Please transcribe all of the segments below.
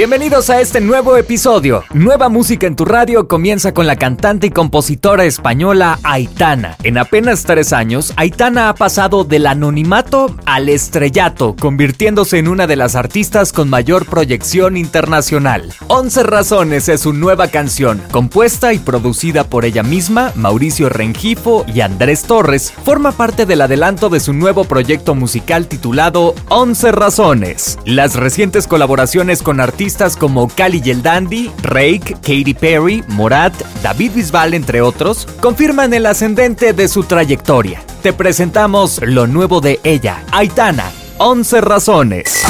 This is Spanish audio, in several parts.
Bienvenidos a este nuevo episodio. Nueva música en tu radio comienza con la cantante y compositora española Aitana. En apenas tres años, Aitana ha pasado del anonimato al estrellato, convirtiéndose en una de las artistas con mayor proyección internacional. 11 Razones es su nueva canción, compuesta y producida por ella misma, Mauricio Rengifo y Andrés Torres, forma parte del adelanto de su nuevo proyecto musical titulado 11 Razones. Las recientes colaboraciones con artistas como Cali y el Dandy, Rake, Katy Perry, Morat, David Bisbal, entre otros, confirman el ascendente de su trayectoria. Te presentamos lo nuevo de ella, Aitana, 11 razones.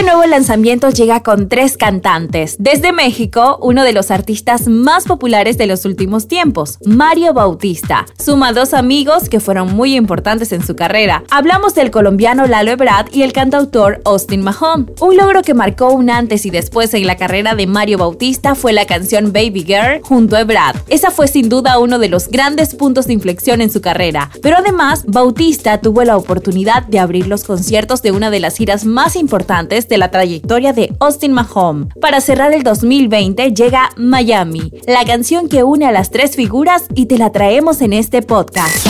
Este nuevo lanzamiento llega con tres cantantes. Desde México, uno de los artistas más populares de los últimos tiempos, Mario Bautista. Suma dos amigos que fueron muy importantes en su carrera. Hablamos del colombiano Lalo Ebrard y el cantautor Austin Mahon. Un logro que marcó un antes y después en la carrera de Mario Bautista fue la canción Baby Girl junto a Ebrard. Esa fue sin duda uno de los grandes puntos de inflexión en su carrera. Pero además, Bautista tuvo la oportunidad de abrir los conciertos de una de las giras más importantes de la trayectoria de Austin Mahom. Para cerrar el 2020 llega Miami, la canción que une a las tres figuras y te la traemos en este podcast.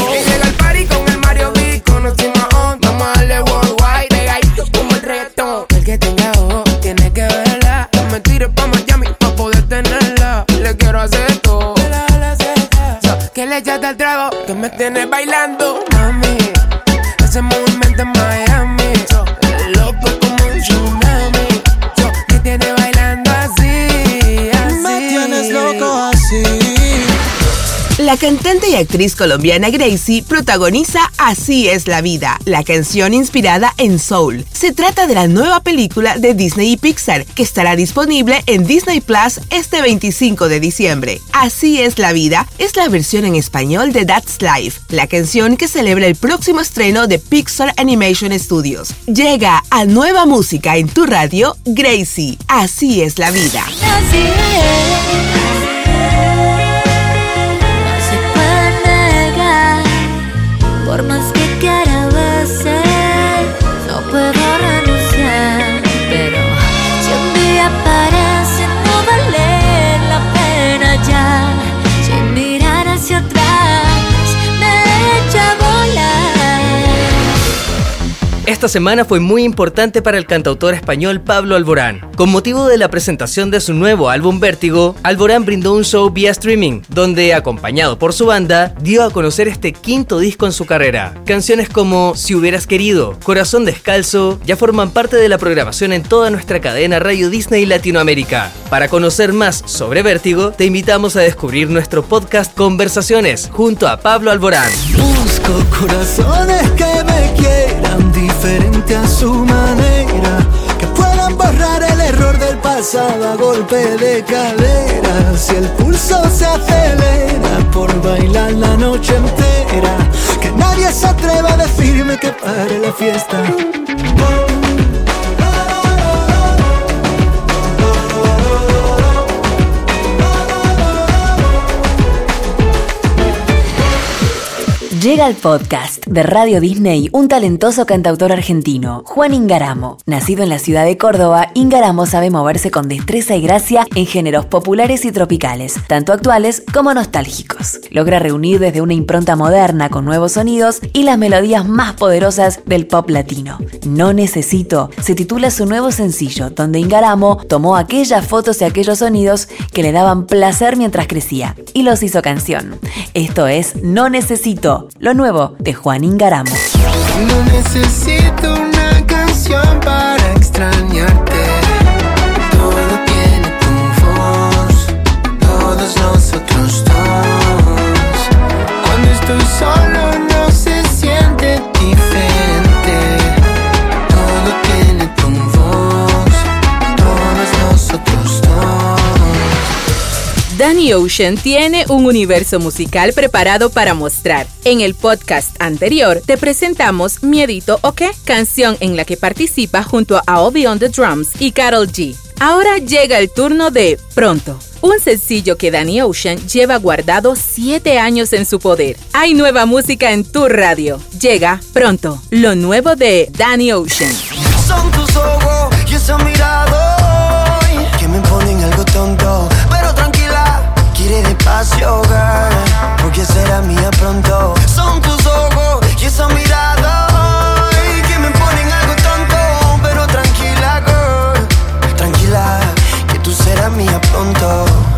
Cantante y actriz colombiana Gracie protagoniza Así es la vida, la canción inspirada en Soul. Se trata de la nueva película de Disney y Pixar que estará disponible en Disney Plus este 25 de diciembre. Así es la vida es la versión en español de That's Life, la canción que celebra el próximo estreno de Pixar Animation Studios. Llega a nueva música en tu radio, Gracie. Así es la vida. Así es. Esta semana fue muy importante para el cantautor español Pablo Alborán. Con motivo de la presentación de su nuevo álbum Vértigo, Alborán brindó un show vía streaming, donde, acompañado por su banda, dio a conocer este quinto disco en su carrera. Canciones como Si hubieras querido, Corazón descalzo, ya forman parte de la programación en toda nuestra cadena Radio Disney Latinoamérica. Para conocer más sobre Vértigo, te invitamos a descubrir nuestro podcast Conversaciones junto a Pablo Alborán. Busco corazones que diferente a su manera. Que puedan borrar el error del pasado a golpe de cadera. Si el pulso se acelera por bailar la noche entera. Que nadie se atreva a decirme que pare la fiesta. Llega al podcast de Radio Disney un talentoso cantautor argentino, Juan Ingaramo. Nacido en la ciudad de Córdoba, Ingaramo sabe moverse con destreza y gracia en géneros populares y tropicales, tanto actuales como nostálgicos. Logra reunir desde una impronta moderna con nuevos sonidos y las melodías más poderosas del pop latino. No Necesito se titula su nuevo sencillo, donde Ingaramo tomó aquellas fotos y aquellos sonidos que le daban placer mientras crecía y los hizo canción. Esto es No Necesito, lo nuevo de Juan Ingaramo. Danny Ocean tiene un universo musical preparado para mostrar. En el podcast anterior te presentamos Miedito o qué, canción en la que participa junto a Obi on the Drums y Carol G. Ahora llega el turno de Pronto, un sencillo que Danny Ocean lleva guardado 7 años en su poder. Hay nueva música en tu radio. Llega Pronto, lo nuevo de Danny Ocean. Son tus ojos y quiere despacio, girl, porque será mía pronto. Son tus ojos y esa mirada que me ponen algo tonto. Pero tranquila, girl, tranquila, que tú serás mía pronto.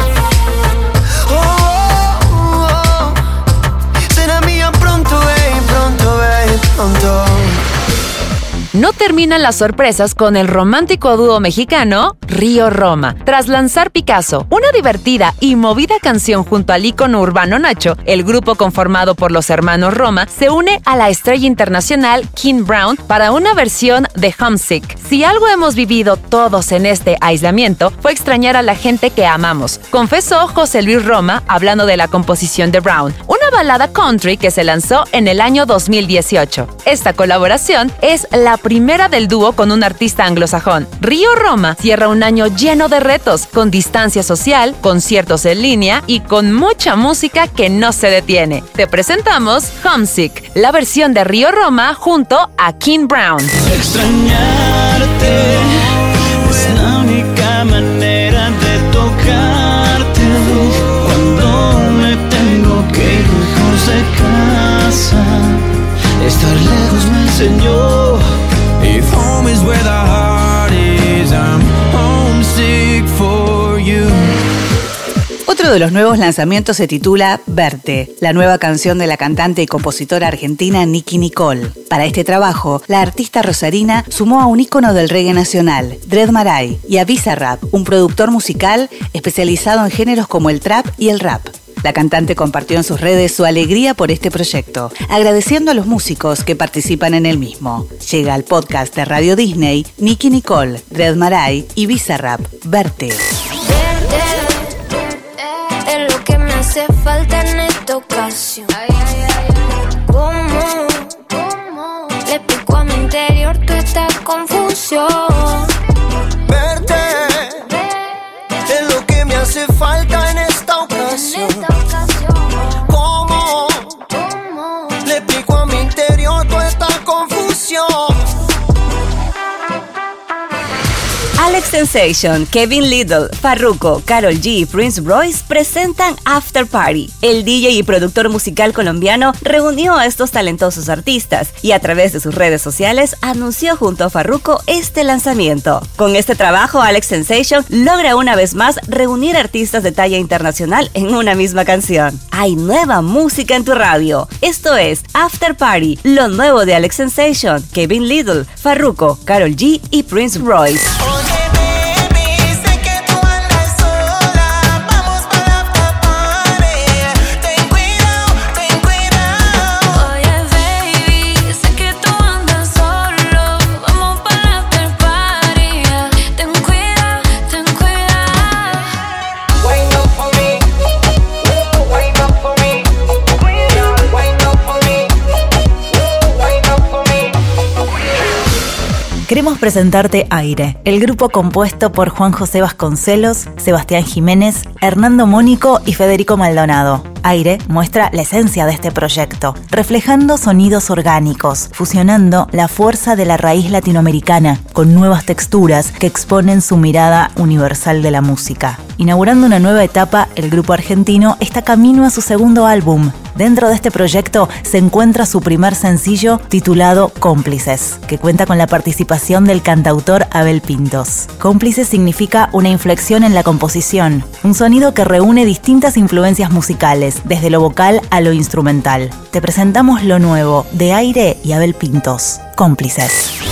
Terminan las sorpresas con el romántico dúo mexicano Río Roma. Tras lanzar Picasso, una divertida y movida canción junto al ícono urbano Nacho, el grupo conformado por los hermanos Roma se une a la estrella internacional King Brown para una versión de Homesick. Si algo hemos vivido todos en este aislamiento fue extrañar a la gente que amamos, confesó José Luis Roma hablando de la composición de Brown, balada country que se lanzó en el año 2018. Esta colaboración es la primera del dúo con un artista anglosajón. Río Roma cierra un año lleno de retos, con distancia social, conciertos en línea y con mucha música que no se detiene. Te presentamos Homesick, la versión de Río Roma junto a King Brown. Enseñó. If home is where the heart is, I'm homesick for you. Otro de los nuevos lanzamientos se titula Verte, la nueva canción de la cantante y compositora argentina Nicky Nicole. Para este trabajo, la artista rosarina sumó a un ícono del reggae nacional, Dred Maray, y a Bizarrap, un productor musical especializado en géneros como el trap y el rap. La cantante compartió en sus redes su alegría por este proyecto, agradeciendo a los músicos que participan en el mismo. Llega al podcast de Radio Disney, Nicky Nicole, Dred Maray y Bizarrap, Verte. Es lo que me hace falta en esta ocasión. ¿Cómo? Le pico a mi interior toda esta confusión. Sensation, Kevin Little, Farruko, Carol G y Prince Royce presentan After Party. El DJ y productor musical colombiano reunió a estos talentosos artistas y a través de sus redes sociales anunció junto a Farruko este lanzamiento. Con este trabajo, Alex Sensation logra una vez más reunir artistas de talla internacional en una misma canción. Hay nueva música en tu radio. Esto es After Party, lo nuevo de Alex Sensation, Kevin Little, Farruko, Carol G y Prince Royce. Queremos presentarte Aire, el grupo compuesto por Juan José Vasconcelos, Sebastián Jiménez, Hernando Mónico y Federico Maldonado. Aire muestra la esencia de este proyecto, reflejando sonidos orgánicos, fusionando la fuerza de la raíz latinoamericana con nuevas texturas que exponen su mirada universal de la música. Inaugurando una nueva etapa, el grupo argentino está camino a su segundo álbum. Dentro de este proyecto se encuentra su primer sencillo titulado Cómplices, que cuenta con la participación del cantautor Abel Pintos. Cómplices significa una inflexión en la composición, un sonido que reúne distintas influencias musicales, desde lo vocal a lo instrumental. Te presentamos lo nuevo de Aire y Abel Pintos, Cómplices.